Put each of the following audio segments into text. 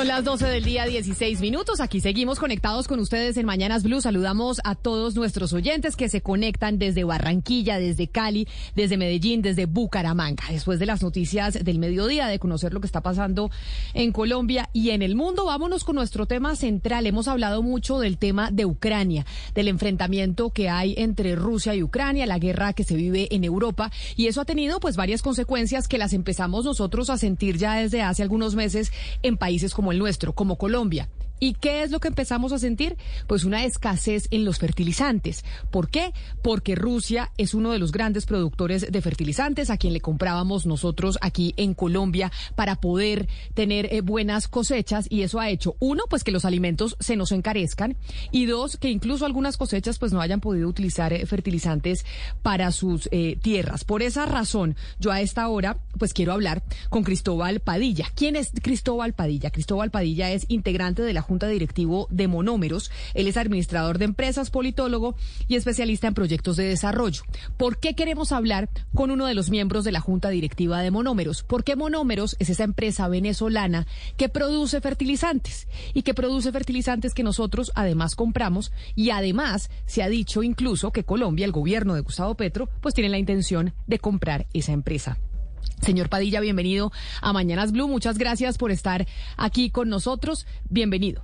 Son las 12 del día, 16 minutos. Aquí seguimos conectados con ustedes en Mañanas Blue. Saludamos a todos nuestros oyentes que se conectan desde Barranquilla, desde Cali, desde Medellín, desde Bucaramanga. Después de las noticias del mediodía, de conocer lo que está pasando en Colombia y en el mundo, vámonos con nuestro tema central. Hemos hablado mucho del tema de Ucrania, del enfrentamiento que hay entre Rusia y Ucrania, la guerra que se vive en Europa. Y eso ha tenido pues varias consecuencias que las empezamos nosotros a sentir ya desde hace algunos meses en países como el nuestro, como Colombia. ¿Y qué es lo que empezamos a sentir? Pues una escasez en los fertilizantes. ¿Por qué? Porque Rusia es uno de los grandes productores de fertilizantes a quien le comprábamos nosotros aquí en Colombia para poder tener eh, buenas cosechas y eso ha hecho, uno, pues que los alimentos se nos encarezcan y dos, que incluso algunas cosechas pues no hayan podido utilizar eh, fertilizantes para sus eh, tierras. Por esa razón, yo a esta hora pues quiero hablar con Cristóbal Padilla. ¿Quién es Cristóbal Padilla? Cristóbal Padilla es integrante de la Junta Directivo de Monómeros. Él es administrador de empresas, politólogo y especialista en proyectos de desarrollo. ¿Por qué queremos hablar con uno de los miembros de la Junta Directiva de Monómeros? Porque Monómeros es esa empresa venezolana que produce fertilizantes y que produce fertilizantes que nosotros además compramos y además se ha dicho incluso que Colombia, el gobierno de Gustavo Petro, pues tiene la intención de comprar esa empresa. Señor Padilla, bienvenido a Mañanas Blue. Muchas gracias por estar aquí con nosotros. Bienvenido.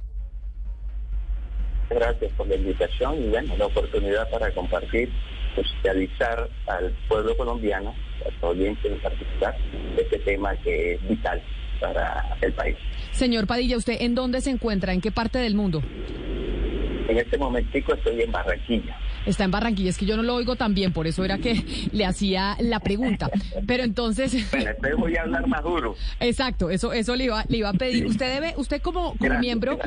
Gracias por la invitación y bueno, la oportunidad para compartir, socializar al pueblo colombiano, a su audiencia en particular, de este tema que es vital para el país. Señor Padilla, ¿usted en dónde se encuentra? ¿En qué parte del mundo? En este momentico estoy en Barranquilla está en Barranquilla. Es que yo no lo oigo tan bien, por eso era que le hacía la pregunta. Pero entonces... Bueno, voy a hablar más duro. Exacto, eso, eso le iba, le iba a pedir. Usted debe, usted como, miembro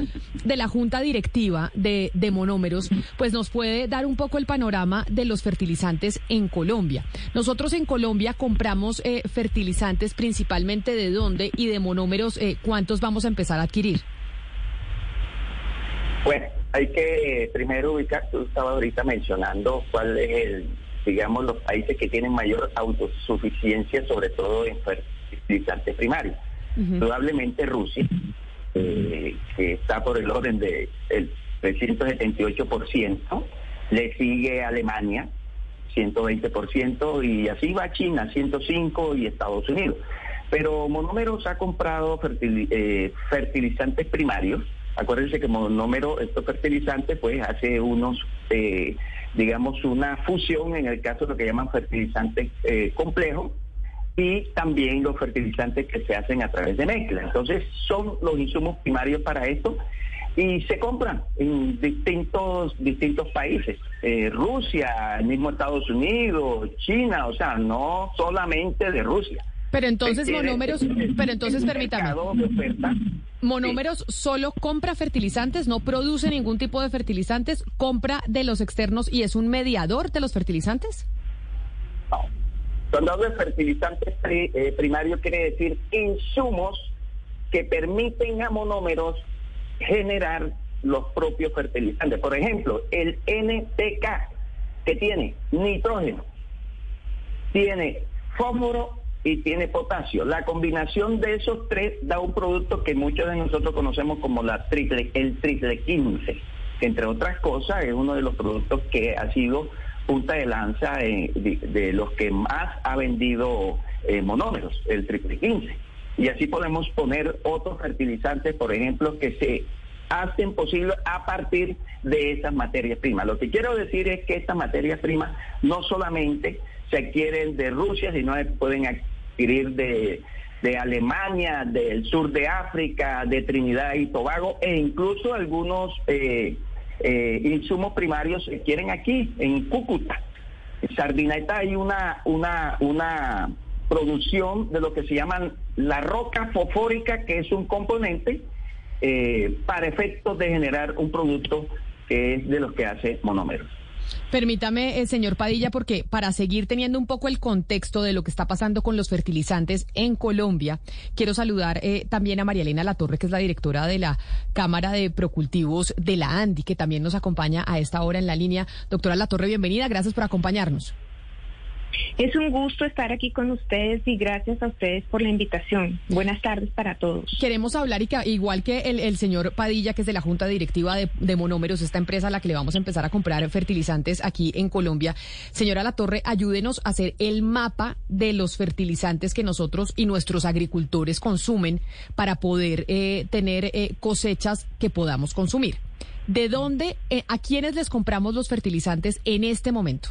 de la Junta Directiva de, de Monómeros, pues nos puede dar un poco el panorama de los fertilizantes en Colombia. Nosotros en Colombia compramos eh, fertilizantes principalmente de dónde y de monómeros, eh, ¿cuántos vamos a empezar a adquirir? Bueno, hay que primero ubicar, tú estabas ahorita mencionando cuál es el, digamos, los países que tienen mayor autosuficiencia, sobre todo en fertilizantes primarios. Probablemente Rusia, eh, que está por el orden del de 378%, le sigue Alemania, 120%, y así va China, 105%, y Estados Unidos. Pero Monómeros ha comprado eh, fertilizantes primarios, Acuérdense que monómero, estos fertilizantes, pues hace unos, eh, digamos, una fusión en el caso de lo que llaman fertilizantes eh, complejos y también los fertilizantes que se hacen a través de mezcla. Entonces, son los insumos primarios para esto y se compran en distintos distintos países. Eh, Rusia, el mismo Estados Unidos, China, o sea, no solamente de Rusia. Pero entonces monómeros, pero entonces permítame. Monómeros solo compra fertilizantes, no produce ningún tipo de fertilizantes, compra de los externos y es un mediador de los fertilizantes. No. Cuando hablo de fertilizantes eh, primarios quiere decir insumos que permiten a monómeros generar los propios fertilizantes. Por ejemplo, el NPK que tiene nitrógeno, tiene fósforo y tiene potasio. La combinación de esos tres da un producto que muchos de nosotros conocemos como la triple, el triple 15, que entre otras cosas es uno de los productos que ha sido punta de lanza de, los que más ha vendido eh, monómeros, el triple 15. Y así podemos poner otros fertilizantes, por ejemplo, que se hacen posible a partir de esas materias primas. Lo que quiero decir es que estas materias primas no solamente se adquieren de Rusia, sino pueden adquirir de, Alemania, del sur de África, de Trinidad y Tobago, e incluso algunos eh, eh, insumos primarios se adquieren aquí, en Cúcuta. En Sardineta hay una, una, una producción de lo que se llaman la roca fosfórica, que es un componente eh, para efectos de generar un producto que es de los que hace monómeros. Permítame, eh, señor Padilla, porque para seguir teniendo un poco el contexto de lo que está pasando con los fertilizantes en Colombia, quiero saludar eh, también a María Elena Latorre, que es la directora de la Cámara de Procultivos de la ANDI, que también nos acompaña a esta hora en la línea. Doctora Latorre, bienvenida, gracias por acompañarnos. Es un gusto estar aquí con ustedes y gracias a ustedes por la invitación. Buenas tardes para todos. Queremos hablar, y que, igual que el, señor Padilla, que es de la Junta Directiva de, Monómeros, esta empresa a la que le vamos a empezar a comprar fertilizantes aquí en Colombia. Señora Latorre, ayúdenos a hacer el mapa de los fertilizantes que nosotros y nuestros agricultores consumen para poder eh, tener eh, cosechas que podamos consumir. ¿De dónde, eh, a quiénes les compramos los fertilizantes en este momento?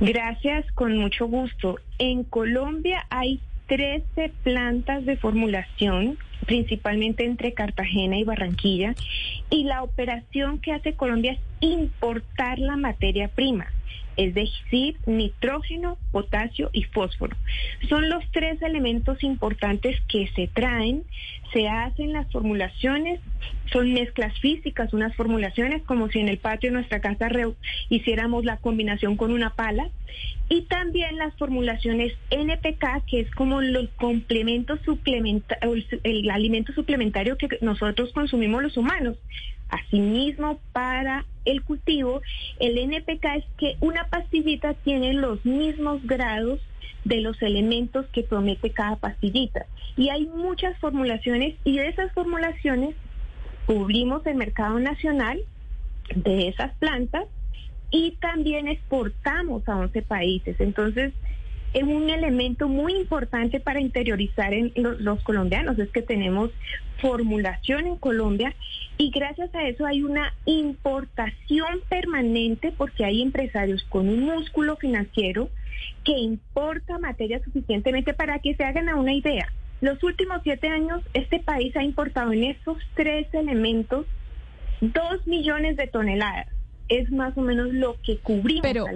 Gracias, con mucho gusto. En Colombia hay 13 plantas de formulación, principalmente entre Cartagena y Barranquilla, y la operación que hace Colombia es importar la materia prima es decir, nitrógeno, potasio y fósforo. Son los tres elementos importantes que se traen, se hacen las formulaciones, son mezclas físicas, unas formulaciones como si en el patio de nuestra casa hiciéramos la combinación con una pala, y también las formulaciones NPK, que es como el complemento suplementario, el alimento suplementario que nosotros consumimos los humanos. Asimismo, para el cultivo, el NPK es que una pastillita tiene los mismos grados de los elementos que promete cada pastillita. Y hay muchas formulaciones y de esas formulaciones cubrimos el mercado nacional de esas plantas y también exportamos a 11 países. Entonces, es un elemento muy importante para interiorizar en los, colombianos, es que tenemos formulación en Colombia y gracias a eso hay una importación permanente porque hay empresarios con un músculo financiero que importa materia suficientemente para que se hagan a una idea. Los últimos siete años este país ha importado en esos tres elementos dos millones de toneladas es más o menos lo que cubrimos pero,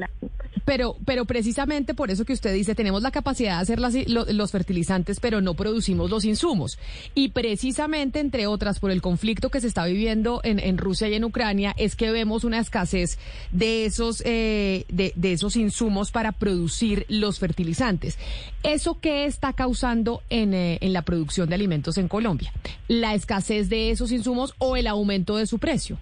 pero, pero precisamente por eso que usted dice, tenemos la capacidad de hacer los fertilizantes, pero no producimos los insumos. Y precisamente, entre otras, por el conflicto que se está viviendo en, en Rusia y en Ucrania, es que vemos una escasez de esos, eh, de, de, esos insumos para producir los fertilizantes. ¿Eso qué está causando en, eh, la producción de alimentos en Colombia? ¿La escasez de esos insumos o el aumento de su precio?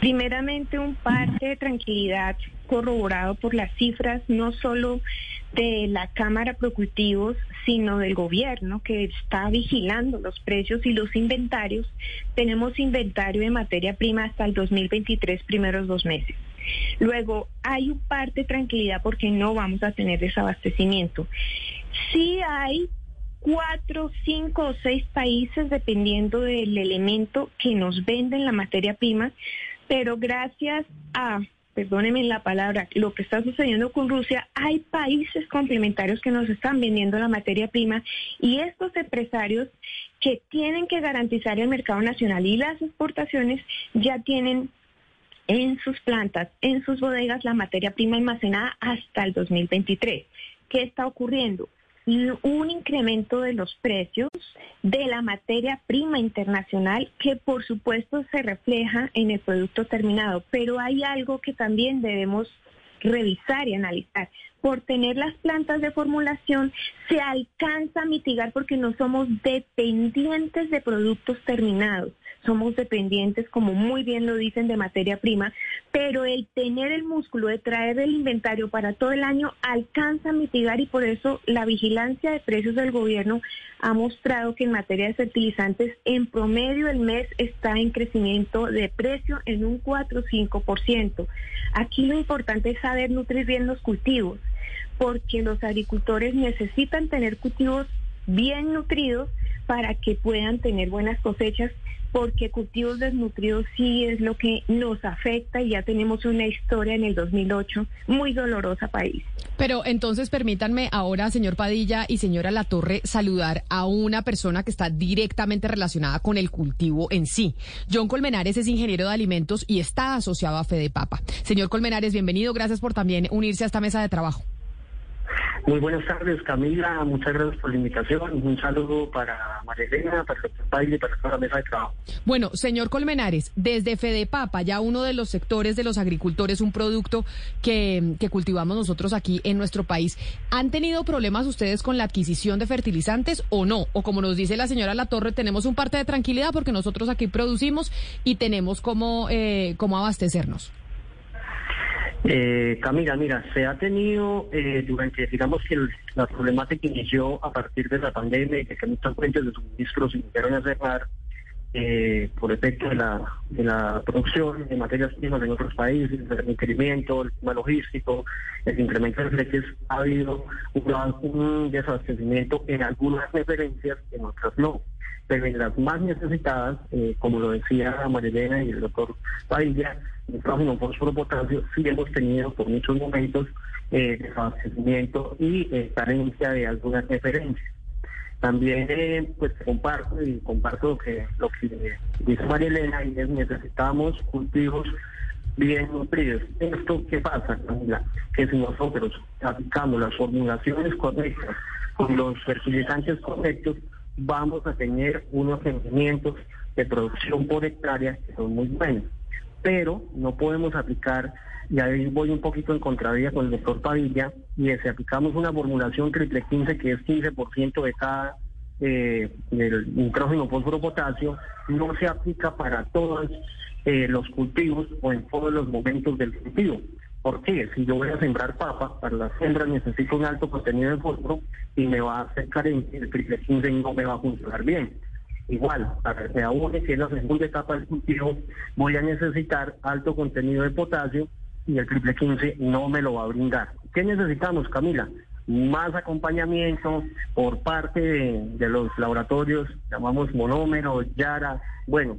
Primeramente, un parte de tranquilidad corroborado por las cifras no solo de la Cámara Procultivos, sino del gobierno que está vigilando los precios y los inventarios. Tenemos inventario de materia prima hasta el 2023, primeros dos meses. Luego, hay un parte de tranquilidad porque no vamos a tener desabastecimiento. Sí hay cuatro, cinco o seis países, dependiendo del elemento que nos venden la materia prima, pero gracias a, perdónenme la palabra, lo que está sucediendo con Rusia, hay países complementarios que nos están vendiendo la materia prima y estos empresarios que tienen que garantizar el mercado nacional y las exportaciones ya tienen en sus plantas, en sus bodegas, la materia prima almacenada hasta el 2023. ¿Qué está ocurriendo? Un incremento de los precios de la materia prima internacional que por supuesto se refleja en el producto terminado, pero hay algo que también debemos revisar y analizar. Por tener las plantas de formulación se alcanza a mitigar porque no somos dependientes de productos terminados somos dependientes, como muy bien lo dicen, de materia prima, pero el tener el músculo de traer el inventario para todo el año alcanza a mitigar y por eso la vigilancia de precios del gobierno ha mostrado que en materia de fertilizantes en promedio el mes está en crecimiento de precio en un 4 o 5%. Aquí lo importante es saber nutrir bien los cultivos, porque los agricultores necesitan tener cultivos bien nutridos para que puedan tener buenas cosechas porque cultivos desnutridos sí es lo que nos afecta y ya tenemos una historia en el 2008 muy dolorosa país. Pero entonces permítanme ahora, señor Padilla y señora Latorre, saludar a una persona que está directamente relacionada con el cultivo en sí. John Colmenares es ingeniero de alimentos y está asociado a Fede Papa. Señor Colmenares, bienvenido. Gracias por también unirse a esta mesa de trabajo. Muy buenas tardes, Camila. Muchas gracias por la invitación. Un saludo para María para el y para toda la mesa de trabajo. Bueno, señor Colmenares, desde Fedepapa, ya uno de los sectores de los agricultores, un producto que, que cultivamos nosotros aquí en nuestro país, ¿han tenido problemas ustedes con la adquisición de fertilizantes o no? O como nos dice la señora La Torre, tenemos un parte de tranquilidad porque nosotros aquí producimos y tenemos cómo, eh, cómo abastecernos. Eh, Camila, mira, se ha tenido eh, durante, digamos que la problemática inició a partir de la pandemia y que muchas fuentes de suministros se iniciaron a cerrar eh, por efecto de la, de producción de materias primas en otros países, el requerimiento, el tema logístico, el incremento de fletes, ha habido un, un desabastecimiento en algunas referencias, en otras no pero en las más necesitadas, eh, como lo decía Marilena y el doctor Padilla, nitrógeno, fósforo, potasio, sí hemos tenido por muchos momentos eh, desabastecimiento y eh, carencia de algunas referencias. También eh, pues comparto y comparto lo que dice María y es necesitamos cultivos bien nutridos. ¿Esto qué pasa, Camila? Que si nosotros aplicamos las formulaciones correctas con los fertilizantes correctos, vamos a tener unos rendimientos de producción por hectárea que son muy buenos. Pero no podemos aplicar, y ahí voy un poquito en contravía con el doctor Padilla, y es si aplicamos una formulación triple 15 que es 15% de cada eh, del nitrógeno, fósforo, potasio, no se aplica para todos eh, los cultivos o en todos los momentos del cultivo. ¿Por qué? Si yo voy a sembrar papa, para las hembras necesito un alto contenido de fósforo y me va a hacer carencia, el triple 15 no me va a funcionar bien. Igual, para que aún que es la segunda etapa del cultivo, voy a necesitar alto contenido de potasio y el triple 15 no me lo va a brindar. ¿Qué necesitamos, Camila? Más acompañamiento por parte de, de los laboratorios, llamamos monómero, Yara, bueno,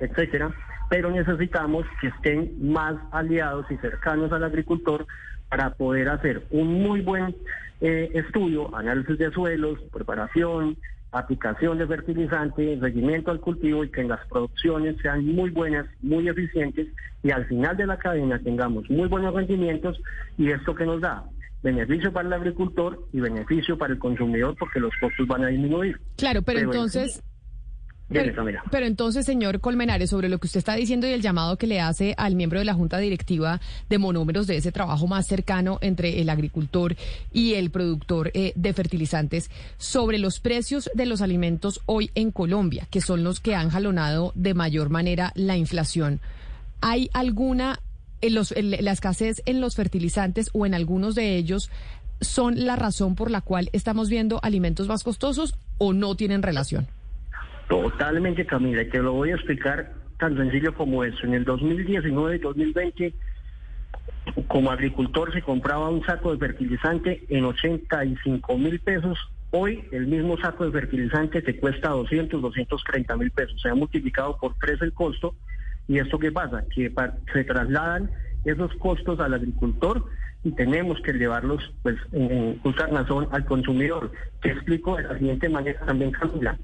etcétera, pero necesitamos que estén más aliados y cercanos al agricultor para poder hacer un muy buen eh, estudio, análisis de suelos, preparación, aplicación de fertilizantes, seguimiento al cultivo y que las producciones sean muy buenas, muy eficientes y al final de la cadena tengamos muy buenos rendimientos y esto que nos da beneficio para el agricultor y beneficio para el consumidor porque los costos van a disminuir. Claro, pero, entonces... Pero, entonces, señor Colmenares, sobre lo que usted está diciendo y el llamado que le hace al miembro de la Junta Directiva de Monómeros de ese trabajo más cercano entre el agricultor y el productor eh, de fertilizantes, sobre los precios de los alimentos hoy en Colombia, que son los que han jalonado de mayor manera la inflación. ¿Hay alguna, en los, la escasez en los fertilizantes o en algunos de ellos son la razón por la cual estamos viendo alimentos más costosos o no tienen relación? Totalmente, Camila, y te lo voy a explicar tan sencillo como eso. En el 2019 y 2020, como agricultor se compraba un saco de fertilizante en 85 mil pesos. Hoy el mismo saco de fertilizante te cuesta 200, 230 mil pesos. Se ha multiplicado por tres el costo. ¿Y esto qué pasa? Que se trasladan esos costos al agricultor y tenemos que llevarlos pues en justa razón al consumidor. Te explico de la siguiente manera también, Camila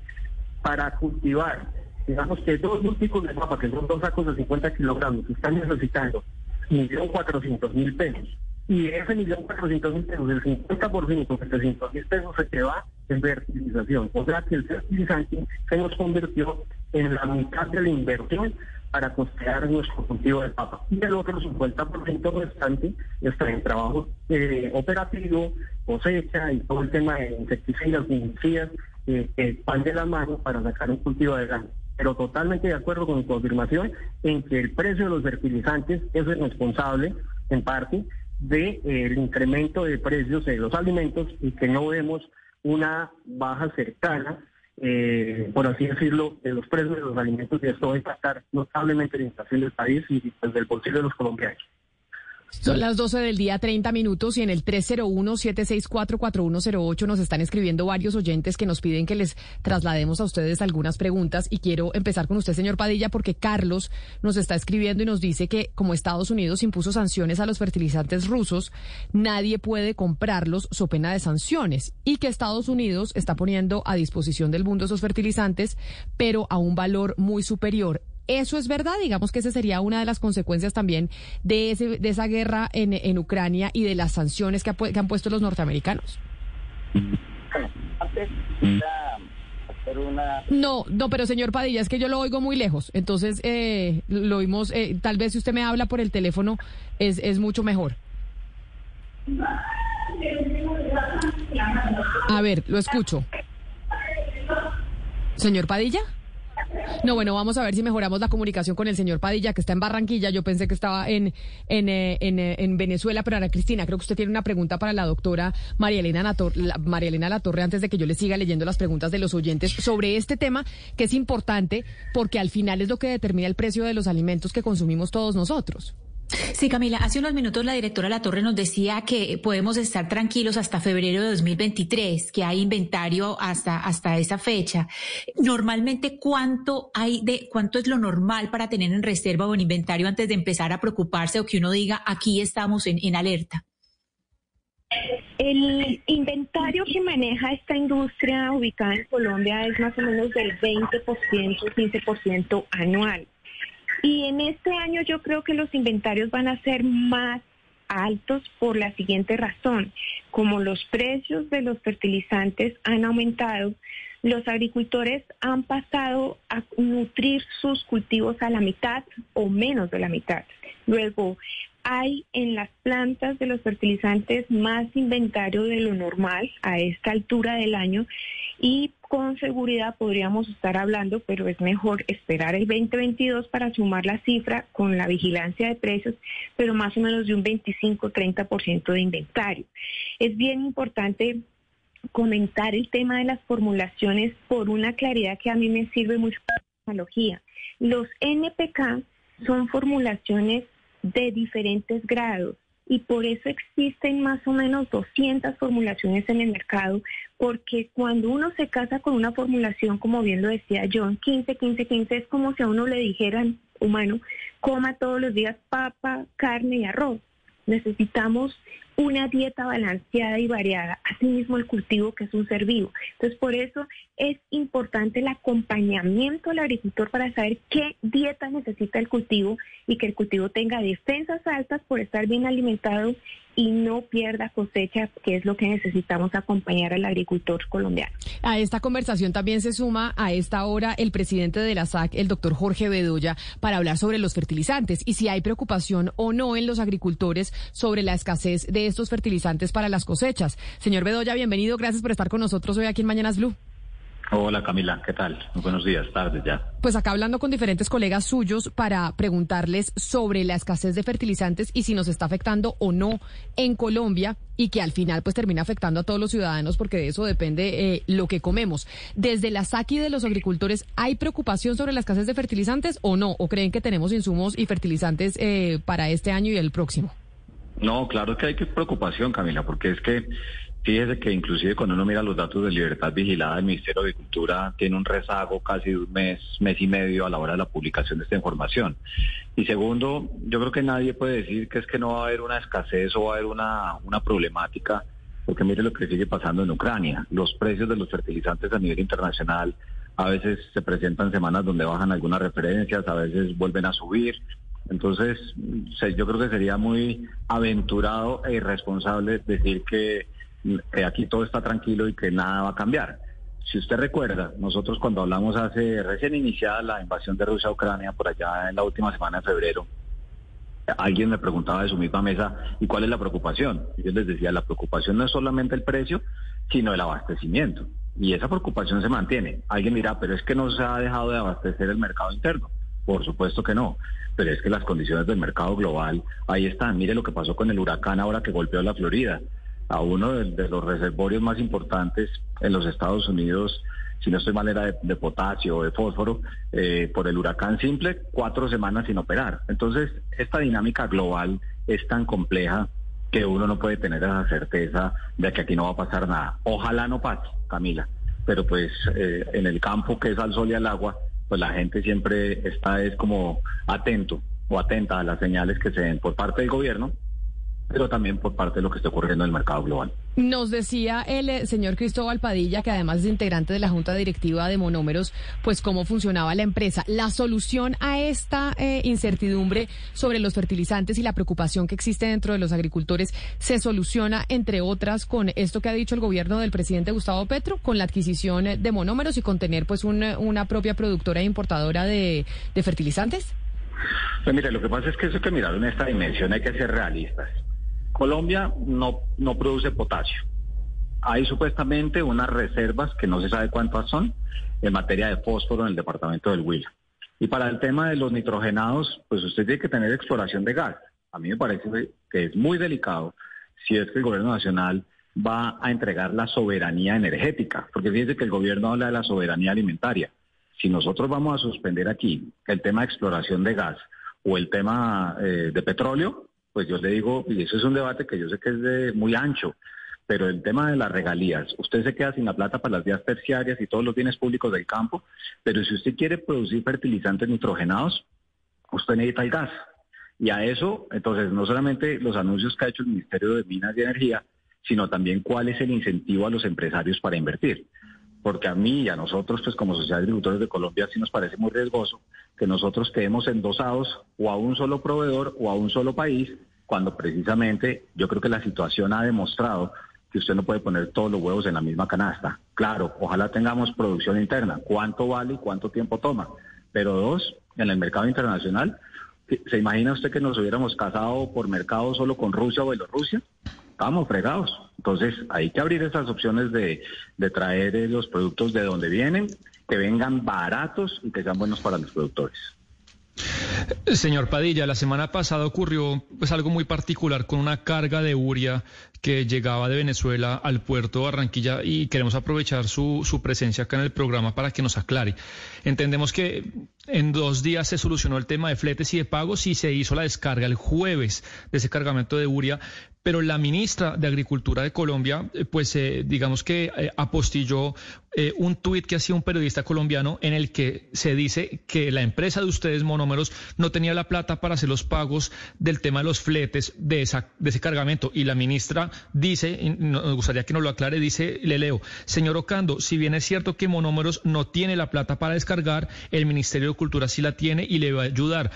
para cultivar, digamos que dos múltiplos de papa, que son dos sacos de 50 kilogramos, están necesitando 1.400.000 pesos. Y ese 1.400.000 pesos, el 50%, 700.000 pesos se te en fertilización. O sea que el fertilizante se nos convirtió en la mitad de la inversión para costear nuestro cultivo de papa. Y el otro 50% restante está en trabajo eh, operativo, cosecha y todo el tema de insecticidas, fungicidas que van de la mano para sacar un cultivo de grano. Pero totalmente de acuerdo con mi confirmación en que el precio de los fertilizantes es el responsable, en parte, del de, incremento de precios de los alimentos y que no vemos una baja cercana, eh, por así decirlo, de los precios de los alimentos y esto va a impactar notablemente la inflación del país y pues, el bolsillo de los colombianos. Son las 12 del día, 30 minutos, y en el 301-764-4108 nos están escribiendo varios oyentes que nos piden que les traslademos a ustedes algunas preguntas. Y quiero empezar con usted, señor Padilla, porque Carlos nos está escribiendo y nos dice que como Estados Unidos impuso sanciones a los fertilizantes rusos, nadie puede comprarlos so pena de sanciones. Y que Estados Unidos está poniendo a disposición del mundo esos fertilizantes, pero a un valor muy superior ¿Eso es verdad? Digamos que esa sería una de las consecuencias también de, ese, de esa guerra en, en Ucrania y de las sanciones que, que han puesto los norteamericanos. Antes, no, no, pero señor Padilla, es que yo lo oigo muy lejos. Entonces, eh, lo oímos, eh, tal vez si usted me habla por el teléfono, es, es mucho mejor. A ver, lo escucho. Señor Padilla. No, bueno, vamos a ver si mejoramos la comunicación con el señor Padilla, que está en Barranquilla. Yo pensé que estaba en, en, eh, eh, en, Venezuela, pero Ana Cristina, creo que usted tiene una pregunta para la doctora María Elena, María Elena Latorre, antes de que yo le siga leyendo las preguntas de los oyentes sobre este tema, que es importante porque al final es lo que determina el precio de los alimentos que consumimos todos nosotros. Sí, Camila, hace unos minutos la directora La Torre nos decía que podemos estar tranquilos hasta febrero de 2023, que hay inventario hasta, hasta esa fecha. Normalmente, ¿cuánto hay de, cuánto es lo normal para tener en reserva o en inventario antes de empezar a preocuparse o que uno diga aquí estamos en, en alerta? El inventario que maneja esta industria ubicada en Colombia es más o menos del 20%, 15% anual. Y en este año yo creo que los inventarios van a ser más altos por la siguiente razón. Como los precios de los fertilizantes han aumentado, los agricultores han pasado a nutrir sus cultivos a la mitad o menos de la mitad. Luego, hay en las plantas de los fertilizantes más inventario de lo normal a esta altura del año y con seguridad podríamos estar hablando, pero es mejor esperar el 2022 para sumar la cifra con la vigilancia de precios, pero más o menos de un 25-30% de inventario. Es bien importante comentar el tema de las formulaciones por una claridad que a mí me sirve mucho tecnología. Los NPK son formulaciones de diferentes grados y por eso existen más o menos 200 formulaciones en el mercado, porque cuando uno se casa con una formulación, como bien lo decía John, 15, 15, 15, es como si a uno le dijeran, humano, coma todos los días papa, carne y arroz. Necesitamos una dieta balanceada y variada, asimismo el cultivo que es un ser vivo. Entonces, por eso es importante el acompañamiento al agricultor para saber qué dieta necesita el cultivo y que el cultivo tenga defensas altas por estar bien alimentado y no pierda cosecha, que es lo que necesitamos acompañar al agricultor colombiano. A esta conversación también se suma a esta hora el presidente de la SAC, el doctor Jorge Bedoya, para hablar sobre los fertilizantes y si hay preocupación o no en los agricultores sobre la escasez de estos fertilizantes para las cosechas. Señor Bedoya, bienvenido. Gracias por estar con nosotros hoy aquí en Mañanas Blue. Hola Camila, ¿qué tal? buenos días, tardes ya. Pues acá hablando con diferentes colegas suyos para preguntarles sobre la escasez de fertilizantes y si nos está afectando o no en Colombia y que al final pues termina afectando a todos los ciudadanos porque de eso depende eh, lo que comemos. Desde la SACI de los agricultores, ¿hay preocupación sobre la escasez de fertilizantes o no? ¿O creen que tenemos insumos y fertilizantes eh, para este año y el próximo? No, claro que hay que preocupación, Camila, porque es que fíjese que inclusive cuando uno mira los datos de libertad vigilada, el Ministerio de Agricultura tiene un rezago casi de un mes, mes y medio a la hora de la publicación de esta información. Y segundo, yo creo que nadie puede decir que es que no va a haber una escasez o va a haber una, una problemática, porque mire lo que sigue pasando en Ucrania. Los precios de los fertilizantes a nivel internacional a veces se presentan semanas donde bajan algunas referencias, a veces vuelven a subir. Entonces, yo creo que sería muy aventurado e irresponsable decir que, aquí todo está tranquilo y que nada va a cambiar. Si usted recuerda, nosotros cuando hablamos hace recién iniciada la invasión de Rusia a Ucrania, por allá en la última semana de febrero, alguien me preguntaba de su misma mesa, ¿y cuál es la preocupación? Y yo les decía, la preocupación no es solamente el precio, sino el abastecimiento. Y esa preocupación se mantiene. Alguien dirá, pero es que no se ha dejado de abastecer el mercado interno. Por supuesto que no, pero es que las condiciones del mercado global ahí están. Mire lo que pasó con el huracán ahora que golpeó la Florida. A uno de, los reservorios más importantes en los Estados Unidos, si no estoy mal, era de, potasio o de fósforo, eh, por el huracán simple, cuatro semanas sin operar. Entonces, esta dinámica global es tan compleja que uno no puede tener esa certeza de que aquí no va a pasar nada. Ojalá no pase, Camila, pero pues eh, en el campo que es al sol y al agua, pues la gente siempre está es como atento o atenta a las señales que se den por parte del gobierno pero también por parte de lo que está ocurriendo en el mercado global. Nos decía el eh, señor Cristóbal Padilla, que además es integrante de la Junta Directiva de Monómeros, pues cómo funcionaba la empresa. La solución a esta eh, incertidumbre sobre los fertilizantes y la preocupación que existe dentro de los agricultores se soluciona, entre otras, con esto que ha dicho el gobierno del presidente Gustavo Petro, con la adquisición de monómeros y con tener pues una propia productora e importadora de, de fertilizantes. Pues mire, lo que pasa es que eso que mirar en esta dimensión, hay que ser realistas. Colombia no, no produce potasio. Hay supuestamente unas reservas que no se sabe cuántas son en materia de fósforo en el departamento del Huila. Y para el tema de los nitrogenados, pues usted tiene que tener exploración de gas. A mí me parece que es muy delicado si es que el gobierno nacional va a entregar la soberanía energética, porque fíjese que el gobierno habla de la soberanía alimentaria. Si nosotros vamos a suspender aquí el tema de exploración de gas o el tema eh, de petróleo, pues yo le digo, y eso es un debate que yo sé que es de muy ancho, pero el tema de las regalías, usted se queda sin la plata para las vías terciarias y todos los bienes públicos del campo, pero si usted quiere producir fertilizantes nitrogenados, usted necesita el gas. Y a eso, entonces, no solamente los anuncios que ha hecho el Ministerio de Minas y Energía, sino también cuál es el incentivo a los empresarios para invertir. Porque a mí y a nosotros, pues como Sociedad de Agricultores de Colombia, sí nos parece muy riesgoso que nosotros quedemos endosados o a un solo proveedor o a un solo país, cuando precisamente yo creo que la situación ha demostrado que usted no puede poner todos los huevos en la misma canasta. Claro, ojalá tengamos producción interna. ¿Cuánto vale y cuánto tiempo toma? Pero dos, en el mercado internacional, ¿se imagina usted que nos hubiéramos casado por mercado solo con Rusia o Bielorrusia? Estamos fregados. Entonces hay que abrir esas opciones de, de traer los productos de donde vienen que vengan baratos y que sean buenos para los productores. Señor Padilla, la semana pasada ocurrió pues algo muy particular con una carga de uria que llegaba de Venezuela al puerto de Barranquilla y queremos aprovechar su, su presencia acá en el programa para que nos aclare. Entendemos que en dos días se solucionó el tema de fletes y de pagos y se hizo la descarga el jueves de ese cargamento de uria, pero la ministra de Agricultura de Colombia, eh, pues eh, digamos que eh, apostilló un tuit que hacía un periodista colombiano en el que se dice que la empresa de ustedes, Monómeros, no tenía la plata para hacer los pagos del tema de los fletes de, esa, de ese cargamento. Y la ministra dice, nos gustaría que nos lo aclare, dice, le leo, señor Ocando, si bien es cierto que Monómeros no tiene la plata para descargar, el Ministerio de Cultura sí la tiene y le va a ayudar.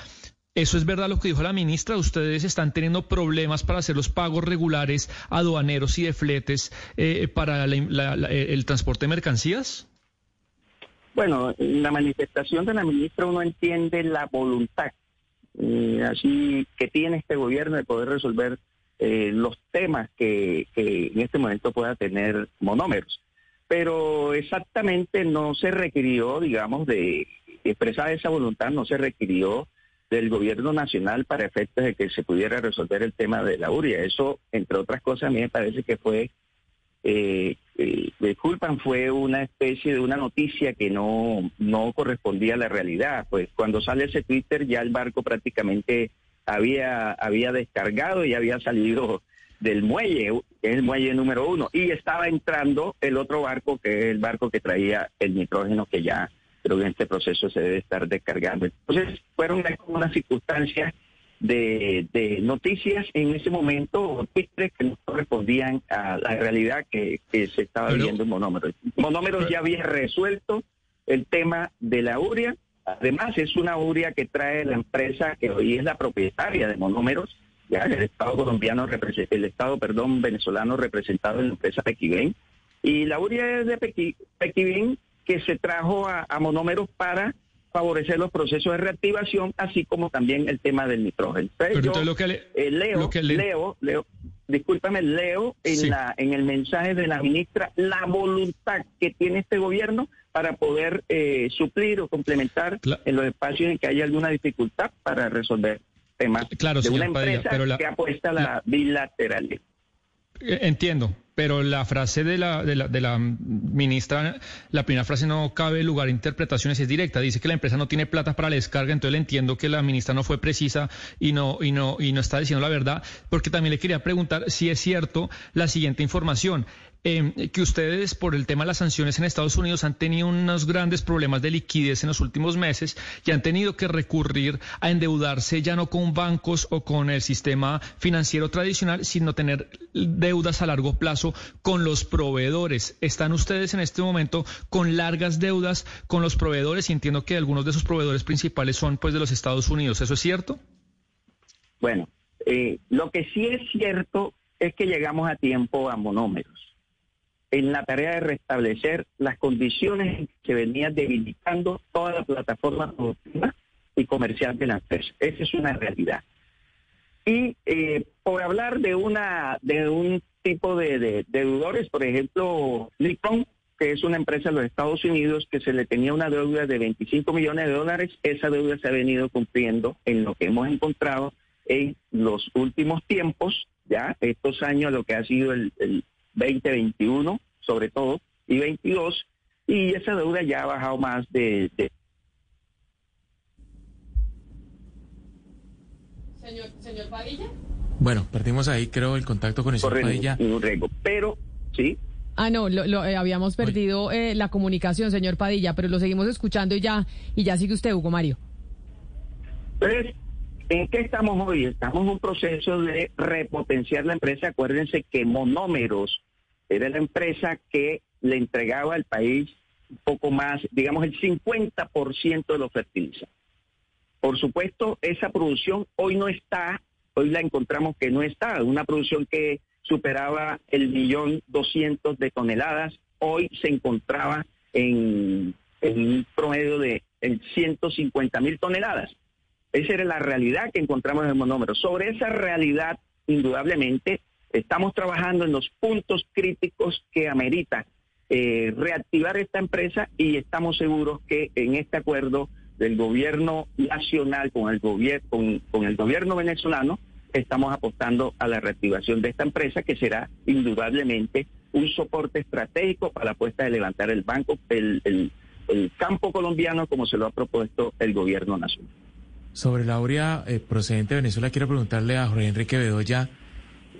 ¿Eso es verdad lo que dijo la ministra? ¿Ustedes están teniendo problemas para hacer los pagos regulares aduaneros y de fletes eh, para el transporte de mercancías? Bueno, la manifestación de la ministra uno entiende la voluntad eh, así que tiene este gobierno de poder resolver eh, los temas que en este momento pueda tener monómeros. Pero exactamente no se requirió, digamos, de expresar esa voluntad, no se requirió del gobierno nacional para efectos de que se pudiera resolver el tema de la URIA. Eso, entre otras cosas, a mí me parece que fue, eh, eh, disculpan, fue una especie de una noticia que no, no correspondía a la realidad. Pues cuando sale ese Twitter ya el barco prácticamente había, había descargado y había salido del muelle, es el muelle número uno, y estaba entrando el otro barco, que es el barco que traía el nitrógeno que ya pero en este proceso se debe estar descargando. Entonces, fueron unas circunstancias de, de, noticias en ese momento, que no correspondían a la realidad que, se estaba viendo en Monómeros. Monómeros ya había resuelto el tema de la uria. Además, es una uria que trae la empresa que hoy es la propietaria de Monómeros, ya el Estado colombiano, el Estado, perdón, venezolano representado en la empresa Pequibén. Y la uria es de Pequibén que se trajo a, monómeros para favorecer los procesos de reactivación, así como también el tema del nitrógeno. yo, lo que eh, leo, leo, leo, discúlpame, leo en, la, en el mensaje de la ministra la voluntad que tiene este gobierno para poder eh, suplir o complementar en los espacios en que haya alguna dificultad para resolver temas claro, de una empresa que apuesta a la, bilateral. Eh, entiendo, pero la frase de la, de la, de la ministra, la primera frase no cabe lugar a interpretaciones, es directa. Dice que la empresa no tiene plata para la descarga, entonces le entiendo que la ministra no fue precisa y no, y no, y no está diciendo la verdad, porque también le quería preguntar si es cierto la siguiente información eh, que ustedes por el tema de las sanciones en Estados Unidos han tenido unos grandes problemas de liquidez en los últimos meses y han tenido que recurrir a endeudarse ya no con bancos o con el sistema financiero tradicional, sino tener deudas a largo plazo con los proveedores. ¿Están ustedes en este momento con largas deudas con los proveedores? Y entiendo que algunos de sus proveedores principales son pues de los Estados Unidos. ¿Eso es cierto? Bueno, eh, lo que sí es cierto es que llegamos a tiempo a monómeros en la tarea de restablecer las condiciones que venían debilitando toda la plataforma productiva y comercial de la empresa. Esa es una realidad. Y eh, por hablar de una de un tipo de, deudores, por ejemplo, Nippon, que es una empresa de los Estados Unidos que se le tenía una deuda de 25 millones de dólares, esa deuda se ha venido cumpliendo en lo que hemos encontrado en los últimos tiempos, ya estos años, lo que ha sido el, 2021, sobre todo, y 22, y esa deuda ya ha bajado más de... Señor, señor Padilla. Bueno, perdimos ahí, creo, el contacto con el señor Padilla. pero, sí. Ah, no, lo, eh, habíamos perdido eh, la comunicación, señor Padilla, pero lo seguimos escuchando y ya, y ya sigue usted, Hugo Mario. Pues ¿En qué estamos hoy? Estamos en un proceso de repotenciar la empresa. Acuérdense que Monómeros era la empresa que le entregaba al país un poco más, digamos, el 50% de los fertilizantes. Por supuesto, esa producción hoy no está, hoy la encontramos que no está. Una producción que superaba el millón doscientos de toneladas, hoy se encontraba en, un promedio de 150 mil toneladas. Esa era la realidad que encontramos en el monómero. Sobre esa realidad, indudablemente, estamos trabajando en los puntos críticos que amerita eh, reactivar esta empresa y estamos seguros que en este acuerdo del gobierno nacional con el, gobierno venezolano estamos apostando a la reactivación de esta empresa que será indudablemente un soporte estratégico para la apuesta de levantar el banco, el, campo colombiano como se lo ha propuesto el gobierno nacional. Sobre la aurea eh, procedente de Venezuela, quiero preguntarle a Jorge Enrique Bedoya,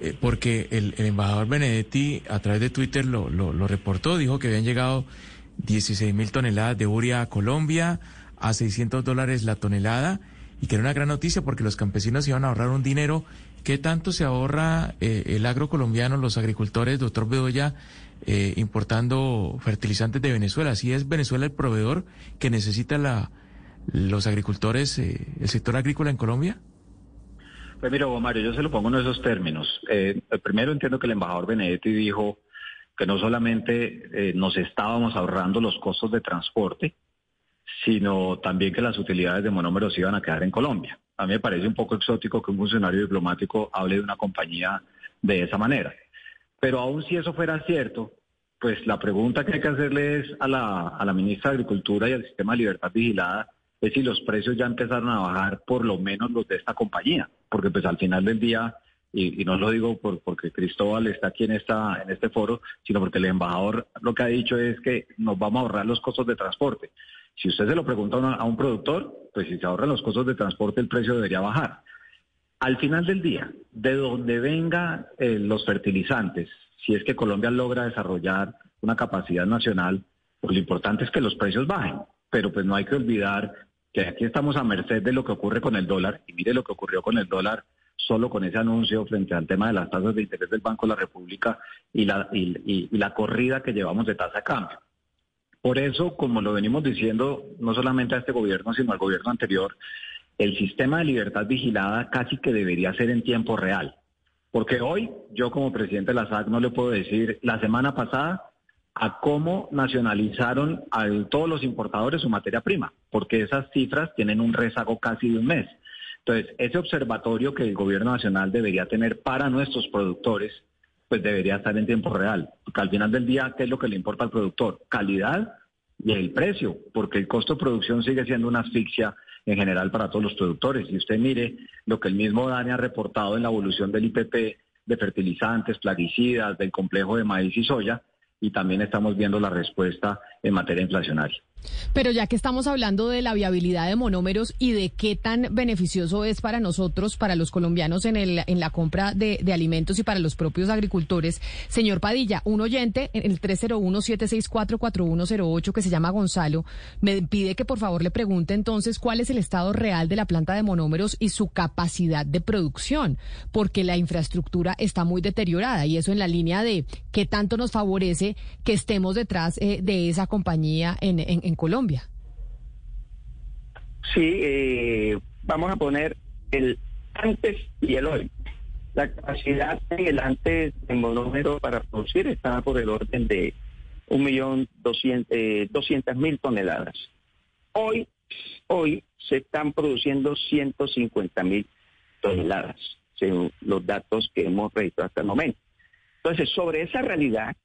eh, porque el, embajador Benedetti a través de Twitter lo, lo, reportó, dijo que habían llegado 16 mil toneladas de urea a Colombia a 600 dólares la tonelada y que era una gran noticia porque los campesinos iban a ahorrar un dinero. ¿Qué tanto se ahorra eh, el agro colombiano, los agricultores, doctor Bedoya, importando fertilizantes de Venezuela? ¿Si es Venezuela el proveedor que necesita la los agricultores, eh, el sector agrícola en Colombia? Pues mira, Mario, yo se lo pongo en esos términos. Eh, primero entiendo que el embajador Benedetti dijo que no solamente eh, nos estábamos ahorrando los costos de transporte, sino también que las utilidades de monómeros iban a quedar en Colombia. A mí me parece un poco exótico que un funcionario diplomático hable de una compañía de esa manera. Pero aún si eso fuera cierto, pues la pregunta que hay que hacerle es a la, a la ministra de Agricultura y al sistema de libertad vigilada es si los precios ya empezaron a bajar, por lo menos los de esta compañía, porque pues al final del día, y, no lo digo por, porque Cristóbal está aquí en, esta, en este foro, sino porque el embajador lo que ha dicho es que nos vamos a ahorrar los costos de transporte. Si usted se lo pregunta a, un productor, pues si se ahorran los costos de transporte, el precio debería bajar. Al final del día, de donde vengan eh, los fertilizantes, si es que Colombia logra desarrollar una capacidad nacional, pues lo importante es que los precios bajen. Pero pues no hay que olvidar que aquí estamos a merced de lo que ocurre con el dólar, y mire lo que ocurrió con el dólar solo con ese anuncio frente al tema de las tasas de interés del Banco de la República y la, y, la corrida que llevamos de tasa de cambio. Por eso, como lo venimos diciendo, no solamente a este gobierno, sino al gobierno anterior, el sistema de libertad vigilada casi que debería ser en tiempo real. Porque hoy, yo como presidente de la SAC no le puedo decir, la semana pasada a cómo nacionalizaron a todos los importadores su materia prima, porque esas cifras tienen un rezago casi de un mes. Entonces, ese observatorio que el gobierno nacional debería tener para nuestros productores, pues debería estar en tiempo real, porque al final del día, ¿qué es lo que le importa al productor? Calidad y el precio, porque el costo de producción sigue siendo una asfixia en general para todos los productores. Y usted mire lo que el mismo Dani ha reportado en la evolución del IPP de fertilizantes, plaguicidas, del complejo de maíz y soya, y también estamos viendo la respuesta en materia inflacionaria. Pero ya que estamos hablando de la viabilidad de monómeros y de qué tan beneficioso es para nosotros, para los colombianos en, el, en la compra de, alimentos y para los propios agricultores, señor Padilla, un oyente en el 301-764-4108 que se llama Gonzalo, me pide que por favor le pregunte entonces cuál es el estado real de la planta de monómeros y su capacidad de producción, porque la infraestructura está muy deteriorada y eso en la línea de qué tanto nos favorece que estemos detrás eh, de esa compañía en, en en Colombia. Sí, eh, vamos a poner el antes y el hoy. La capacidad en el antes de monómero para producir estaba por el orden de un millón eh, doscientas mil toneladas. Hoy, hoy se están produciendo 150 mil toneladas, según los datos que hemos registrado hasta el momento. Entonces, sobre esa realidad,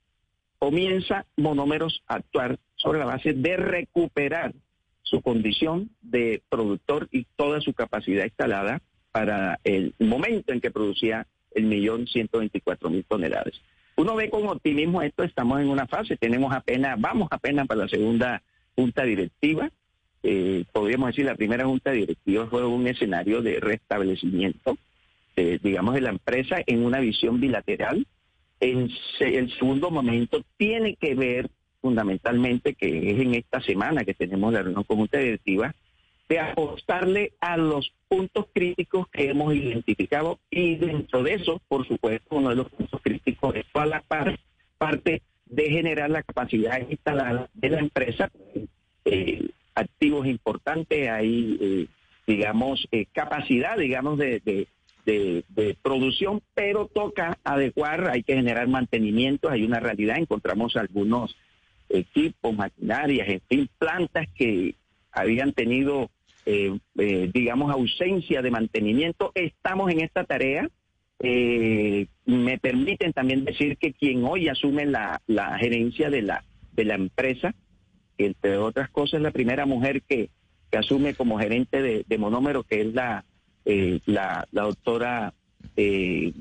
comienza monómeros a actuar sobre la base de recuperar su condición de productor y toda su capacidad instalada para el momento en que producía el millón ciento veinticuatro mil toneladas. Uno ve con optimismo esto, estamos en una fase, tenemos apenas, vamos apenas para la segunda junta directiva. Eh, podríamos decir, la primera junta directiva fue un escenario de restablecimiento, digamos, de la empresa en una visión bilateral. En el segundo momento tiene que ver fundamentalmente, que es en esta semana que tenemos la reunión común directiva, de apostarle a los puntos críticos que hemos identificado y dentro de eso, por supuesto, uno de los puntos críticos es toda la parte de generar la capacidad instalada de la empresa. Eh, activos importantes, hay, eh, digamos, eh, capacidad, digamos, de, de, de, producción, pero toca adecuar, hay que generar mantenimientos, hay una realidad, encontramos algunos equipos, maquinarias, en fin, plantas que habían tenido, eh, eh, digamos, ausencia de mantenimiento. Estamos en esta tarea. Eh, me permiten también decir que quien hoy asume la, la gerencia de la, de la empresa, entre otras cosas, la primera mujer que, que asume como gerente de, de monómero, que es la, la, la, doctora eh,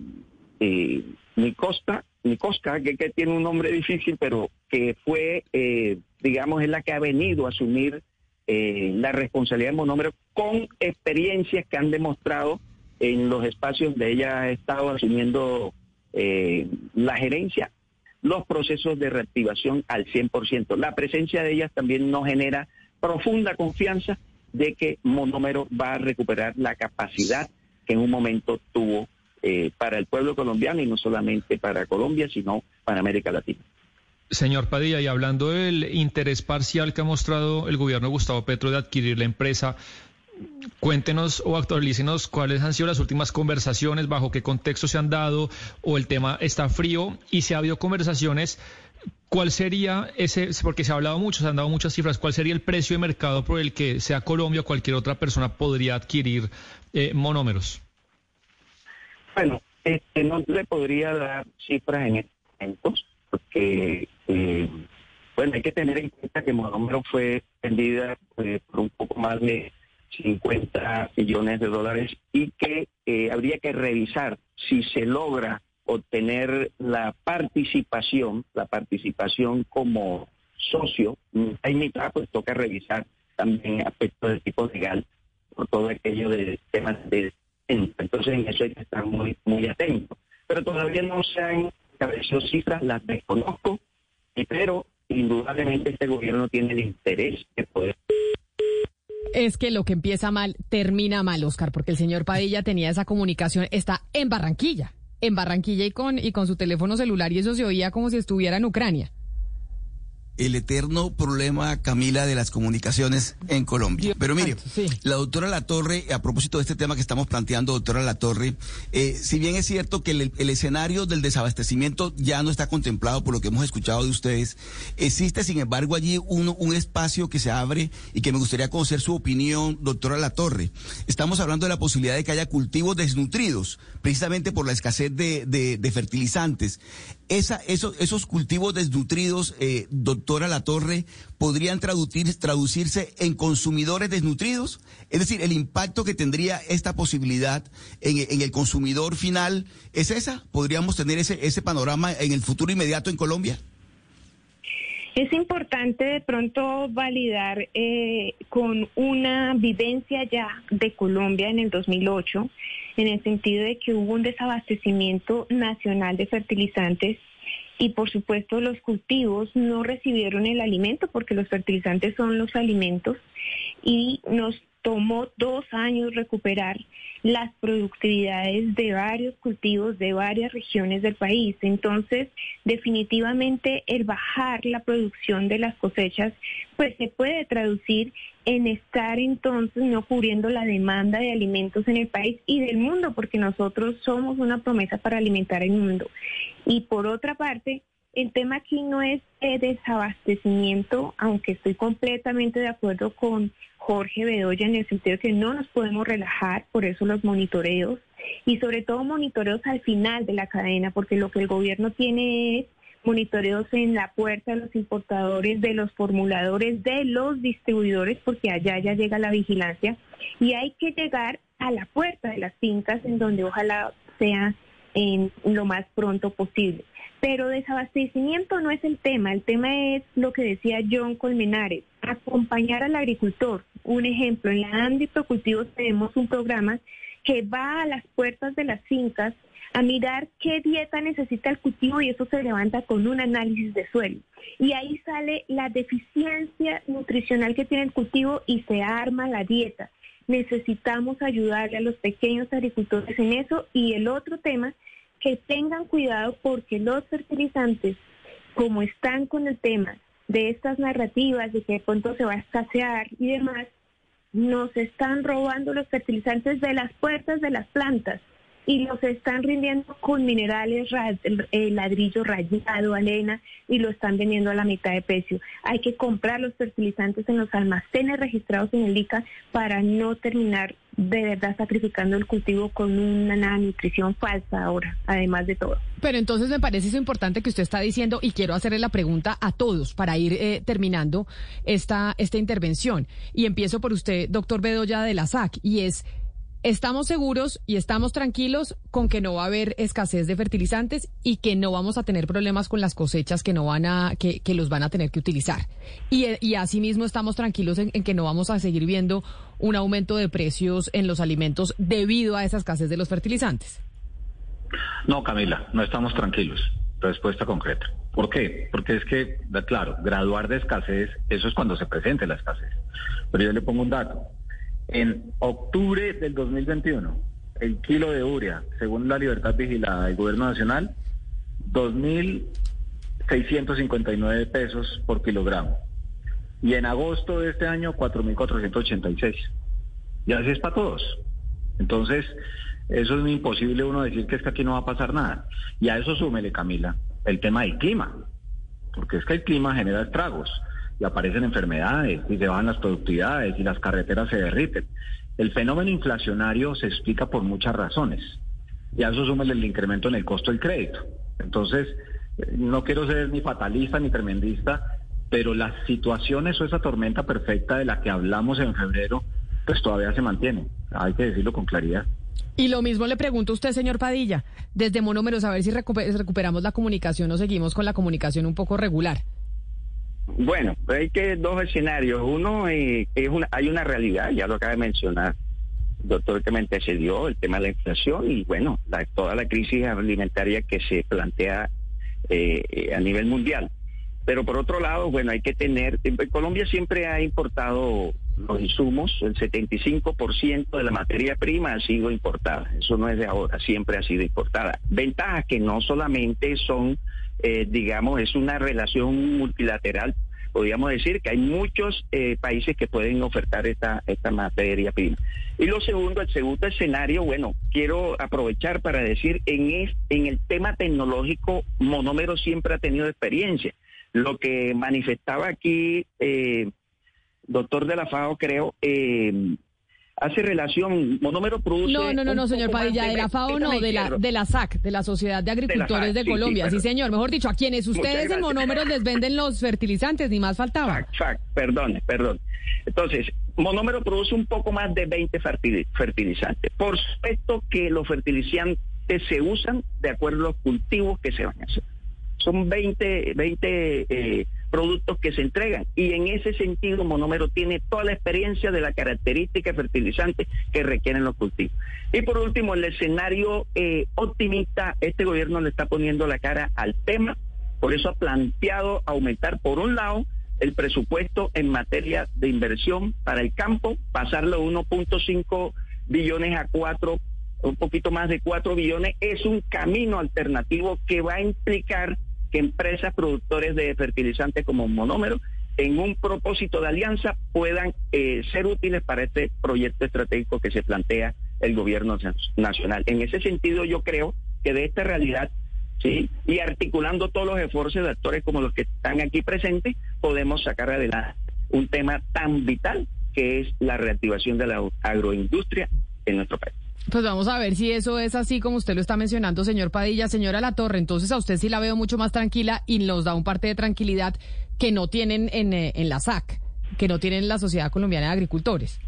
Nicosta, Nicoska, que, tiene un nombre difícil, pero que fue, eh, digamos, es la que ha venido a asumir eh, la responsabilidad de monómero con experiencias que han demostrado en los espacios donde ella ha estado asumiendo eh, la gerencia, los procesos de reactivación al 100%. La presencia de ellas también nos genera profunda confianza de que monómero va a recuperar la capacidad que en un momento tuvo eh, para el pueblo colombiano y no solamente para Colombia, sino para América Latina. Señor Padilla, y hablando del interés parcial que ha mostrado el gobierno de Gustavo Petro de adquirir la empresa, cuéntenos o actualícenos cuáles han sido las últimas conversaciones, bajo qué contexto se han dado, o el tema está frío y si ha habido conversaciones, ¿cuál sería ese, porque se ha hablado mucho, se han dado muchas cifras, cuál sería el precio de mercado por el que sea Colombia o cualquier otra persona podría adquirir eh, monómeros? Bueno, este, no le podría dar cifras en estos momentos, porque, eh, bueno, hay que tener en cuenta que Monómero fue vendida eh, por un poco más de 50 millones de dólares y que eh, habría que revisar si se logra obtener la participación, la participación como socio, hay mitad, pues toca revisar también aspectos de tipo legal por todo aquello de temas de entonces en eso hay que estar muy, muy atentos. Pero todavía no se han establecido cifras, las desconozco, pero indudablemente este gobierno tiene el interés de poder es que lo que empieza mal termina mal, Oscar, porque el señor Padilla tenía esa comunicación, está en Barranquilla, en Barranquilla y con, y con su teléfono celular y eso se oía como si estuviera en Ucrania el eterno problema, Camila, de las comunicaciones en Colombia. Pero mire, la doctora Latorre, a propósito de este tema que estamos planteando, doctora Latorre, eh, si bien es cierto que el, escenario del desabastecimiento ya no está contemplado por lo que hemos escuchado de ustedes, existe sin embargo allí un, un espacio que se abre y que me gustaría conocer su opinión, doctora Latorre. Estamos hablando de la posibilidad de que haya cultivos desnutridos, precisamente por la escasez de, de, fertilizantes. Esa, esos, esos cultivos desnutridos, eh, doctora Latorre, podrían traducir, traducirse en consumidores desnutridos? Es decir, el impacto que tendría esta posibilidad en, en, el consumidor final, ¿es esa? ¿Podríamos tener ese, ese panorama en el futuro inmediato en Colombia? Es importante de pronto validar eh, con una vivencia ya de Colombia en el 2008, en el sentido de que hubo un desabastecimiento nacional de fertilizantes y por supuesto los cultivos no recibieron el alimento porque los fertilizantes son los alimentos y nos tomó dos años recuperar las productividades de varios cultivos de varias regiones del país. Entonces, definitivamente el bajar la producción de las cosechas, pues se puede traducir en estar entonces no cubriendo la demanda de alimentos en el país y del mundo, porque nosotros somos una promesa para alimentar el mundo. Y por otra parte, el tema aquí no es el desabastecimiento, aunque estoy completamente de acuerdo con Jorge Bedoya en el sentido que no nos podemos relajar, por eso los monitoreos y sobre todo monitoreos al final de la cadena, porque lo que el gobierno tiene es monitoreos en la puerta de los importadores, de los formuladores, de los distribuidores, porque allá ya llega la vigilancia y hay que llegar a la puerta de las fincas en donde ojalá sea en lo más pronto posible. Pero desabastecimiento no es el tema, el tema es lo que decía John Colmenares, acompañar al agricultor. Un ejemplo, en la Andy Procultivos tenemos un programa que va a las puertas de las fincas a mirar qué dieta necesita el cultivo y eso se levanta con un análisis de suelo. Y ahí sale la deficiencia nutricional que tiene el cultivo y se arma la dieta. Necesitamos ayudarle a los pequeños agricultores en eso. Y el otro tema que tengan cuidado porque los fertilizantes, como están con el tema de estas narrativas de que de pronto se va a escasear y demás, nos están robando los fertilizantes de las puertas de las plantas y los están rindiendo con minerales, ladrillo rayado, arena, y lo están vendiendo a la mitad de precio. Hay que comprar los fertilizantes en los almacenes registrados en el ICA para no terminar de verdad sacrificando el cultivo con una nutrición falsa ahora, además de todo. Pero entonces me parece eso importante que usted está diciendo y quiero hacerle la pregunta a todos para ir eh, terminando esta, esta intervención. Y empiezo por usted, doctor Bedoya de la SAC, y es estamos seguros y estamos tranquilos con que no va a haber escasez de fertilizantes y que no vamos a tener problemas con las cosechas que no van a que, los van a tener que utilizar y, y asimismo estamos tranquilos en, que no vamos a seguir viendo un aumento de precios en los alimentos debido a esa escasez de los fertilizantes. No, Camila, no estamos tranquilos. Respuesta concreta. ¿Por qué? Porque es que, claro, graduar de escasez, eso es cuando se presente la escasez. Pero yo le pongo un dato. En octubre del 2021, el kilo de urea, según la libertad vigilada del gobierno nacional, 2.659 pesos por kilogramo. Y en agosto de este año, 4.486. Y así es para todos. Entonces, eso es imposible uno decir que es que aquí no va a pasar nada. Y a eso súmele, Camila, el tema del clima. Porque es que el clima genera estragos y aparecen enfermedades y se bajan las productividades y las carreteras se derriten. El fenómeno inflacionario se explica por muchas razones. Y a eso súmele el incremento en el costo del crédito. Entonces, eh, no quiero ser ni fatalista ni tremendista, pero la situación, eso, esa tormenta perfecta de la que hablamos en febrero, pues todavía se mantiene. Hay que decirlo con claridad. Y lo mismo le pregunto a usted, señor Padilla, desde Monómeros, a ver si recuperamos la comunicación o seguimos con la comunicación un poco regular. Bueno, hay que dos escenarios. Uno eh, es una, hay una realidad, ya lo acaba de mencionar doctor que me antecedió, el tema de la inflación y bueno, toda la crisis alimentaria que se plantea eh, a nivel mundial. Pero por otro lado, bueno, hay que tener, Colombia siempre ha importado los insumos, el 75% de la materia prima ha sido importada, eso no es de ahora, siempre ha sido importada. Ventajas que no solamente son eh, digamos, es una relación multilateral. Podríamos decir que hay muchos eh, países que pueden ofertar esta, esta materia prima. Y lo segundo, el segundo escenario, bueno, quiero aprovechar para decir, en, en el tema tecnológico, Monómero siempre ha tenido experiencia. Lo que manifestaba aquí, eh, doctor de la FAO, creo, eh, hace relación, monómero produce... No, no, no, no señor Padilla, de, la FAO no, de la, de la SAC, de la Sociedad de Agricultores de, Colombia, sí, señor, mejor dicho, a quienes ustedes en monómeros les venden los fertilizantes, ni más faltaba. FAC, FAC, perdón, perdón. Entonces, monómero produce un poco más de 20 fertilizantes. Por supuesto que los fertilizantes se usan de acuerdo a los cultivos que se van a hacer. Son 20, 20 eh, productos que se entregan. Y en ese sentido, Monómero tiene toda la experiencia de la característica fertilizante que requieren los cultivos. Y por último, el escenario eh, optimista, este gobierno le está poniendo la cara al tema, por eso ha planteado aumentar, por un lado, el presupuesto en materia de inversión para el campo, pasarlo de 1.5 billones a 4, un poquito más de 4 billones, es un camino alternativo que va a implicar que empresas productores de fertilizantes como monómero, en un propósito de alianza, puedan eh, ser útiles para este proyecto estratégico que se plantea el gobierno nacional. En ese sentido, yo creo que de esta realidad ¿sí? Y articulando todos los esfuerzos de actores como los que están aquí presentes, podemos sacar adelante un tema tan vital que es la reactivación de la agroindustria en nuestro país. Pues vamos a ver si eso es así como usted lo está mencionando, señor Padilla. Señora La Torre, entonces a usted sí la veo mucho más tranquila y nos da un parte de tranquilidad que no tienen en, eh, en la SAC, que no tienen la Sociedad Colombiana de Agricultores.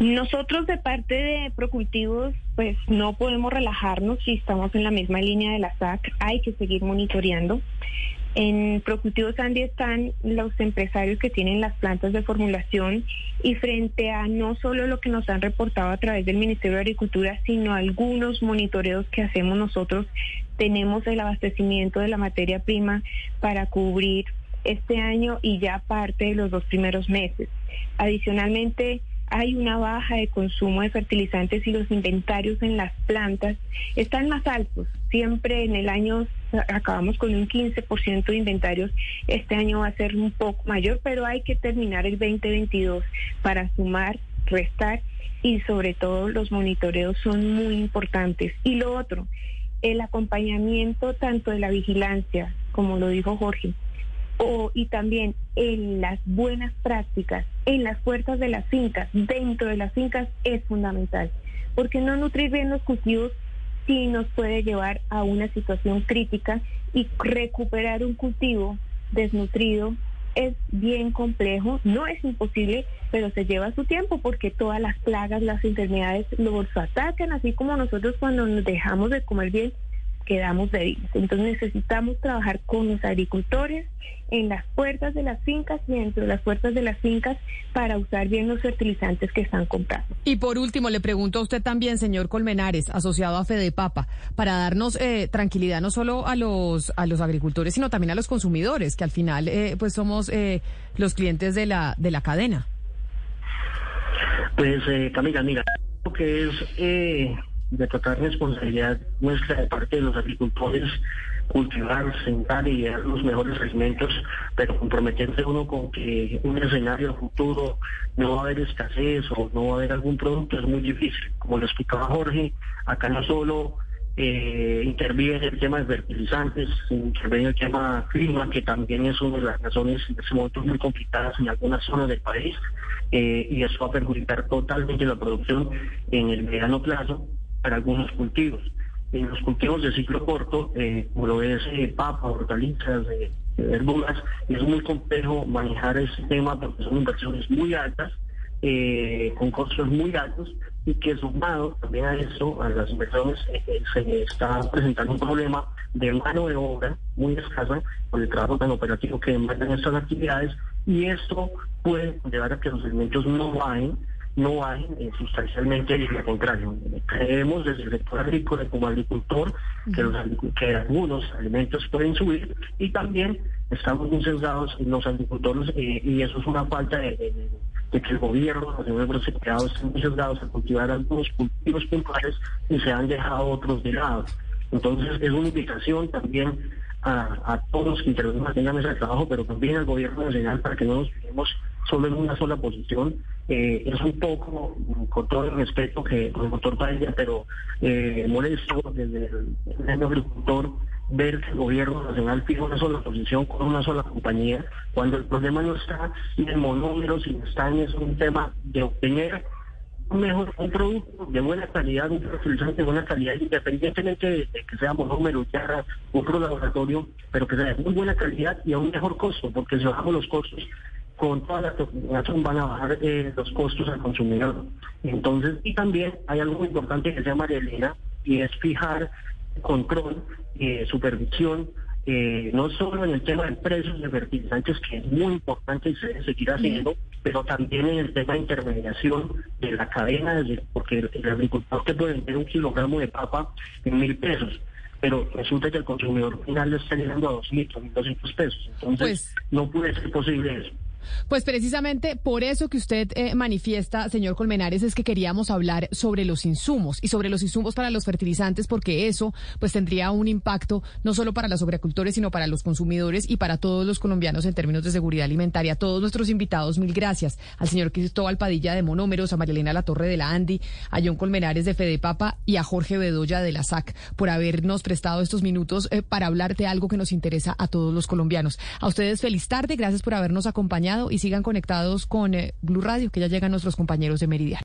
Nosotros de parte de Procultivos, pues no podemos relajarnos si estamos en la misma línea de la SAC, hay que seguir monitoreando. En Procultivos Andy están los empresarios que tienen las plantas de formulación y frente a no solo lo que nos han reportado a través del Ministerio de Agricultura, sino algunos monitoreos que hacemos nosotros, tenemos el abastecimiento de la materia prima para cubrir este año y ya parte de los dos primeros meses. Adicionalmente, hay una baja de consumo de fertilizantes y los inventarios en las plantas están más altos. Siempre en el año acabamos con un 15% de inventarios. Este año va a ser un poco mayor, pero hay que terminar el 2022 para sumar, restar y sobre todo los monitoreos son muy importantes. Y lo otro, el acompañamiento tanto de la vigilancia, como lo dijo Jorge, o, y también en las buenas prácticas, en las puertas de las fincas, dentro de las fincas, es fundamental. Porque no nutrir bien los cultivos sí nos puede llevar a una situación crítica y recuperar un cultivo desnutrido es bien complejo, no es imposible, pero se lleva su tiempo porque todas las plagas, las enfermedades los atacan, así como nosotros cuando nos dejamos de comer bien quedamos débiles. Entonces necesitamos trabajar con los agricultores en las puertas de las fincas y dentro de las puertas de las fincas para usar bien los fertilizantes que están comprando. Y por último, le pregunto a usted también, señor Colmenares, asociado a Fedepapa, para darnos eh, tranquilidad no solo a los a los agricultores, sino también a los consumidores, que al final eh, pues somos eh, los clientes de la de la cadena. Pues Camila, mira, lo que es de total responsabilidad nuestra de parte de los agricultores cultivar, sentar y dar los mejores alimentos, pero comprometerse uno con que un escenario futuro no va a haber escasez o no va a haber algún producto es muy difícil. Como lo explicaba Jorge, acá no solo eh, interviene el tema de fertilizantes, interviene el tema clima, que también es una de las razones en ese momento muy complicadas en algunas zonas del país, eh, y eso va a perjudicar totalmente la producción en el mediano plazo para algunos cultivos. En los cultivos de ciclo corto, eh, como lo es eh, papa, hortalizas, eh, verduras, es muy complejo manejar ese tema porque son inversiones muy altas, eh, con costos muy altos y que sumado también a eso, a las inversiones, se está presentando un problema de mano de obra muy escasa por el trabajo tan operativo que demandan estas actividades y esto puede llevar a que los alimentos no vayan no hay eh, sustancialmente lo contrario. Creemos desde el sector agrícola como agricultor que, algunos alimentos pueden subir y también estamos muy sesgados los agricultores eh, y eso es una falta de, que el gobierno, los gobiernos empleados estén muy sesgados a cultivar algunos cultivos puntuales y se han dejado otros de lado. Entonces es una invitación también a, todos los que intervengan en de trabajo, pero también al gobierno nacional para que no nos quedemos solo en una sola posición. Eh, es un poco, con todo el respeto que el doctor Paella, pero eh, molesto desde el, agricultor ver que el gobierno nacional pide una sola posición con una sola compañía, cuando el problema no está en monómeros, sino está en es un tema de obtener un mejor un producto de buena calidad, un fertilizante de buena calidad, independientemente de, que sea monómero, ya otro laboratorio, pero que sea de muy buena calidad y a un mejor costo, porque si bajamos los costos, con toda la tecnología van a bajar eh, los costos al consumidor. Entonces, y también hay algo muy importante que se llama Elena, y es fijar control, eh, supervisión eh, no solo en el tema de precios de fertilizantes, que es muy importante y se debe seguir haciendo, pero también en el tema de intermediación de la cadena, porque el, agricultor te puede vender un kilogramo de papa en mil pesos, pero resulta que el consumidor final le está llegando a dos mil, doscientos pesos. Entonces, pues no puede ser posible eso. Pues precisamente por eso que usted eh, manifiesta, señor Colmenares, es que queríamos hablar sobre los insumos y sobre los insumos para los fertilizantes, porque eso pues tendría un impacto no solo para los agricultores, sino para los consumidores y para todos los colombianos en términos de seguridad alimentaria. A todos nuestros invitados, mil gracias. Al señor Cristóbal Padilla de Monómeros, a Marilena La Torre de la Andi, a John Colmenares de Fedepapa y a Jorge Bedoya de la SAC por habernos prestado estos minutos eh, para hablar de algo que nos interesa a todos los colombianos. A ustedes feliz tarde, gracias por habernos acompañado y sigan conectados con eh, Blue Radio, que ya llegan nuestros compañeros de Meridiano.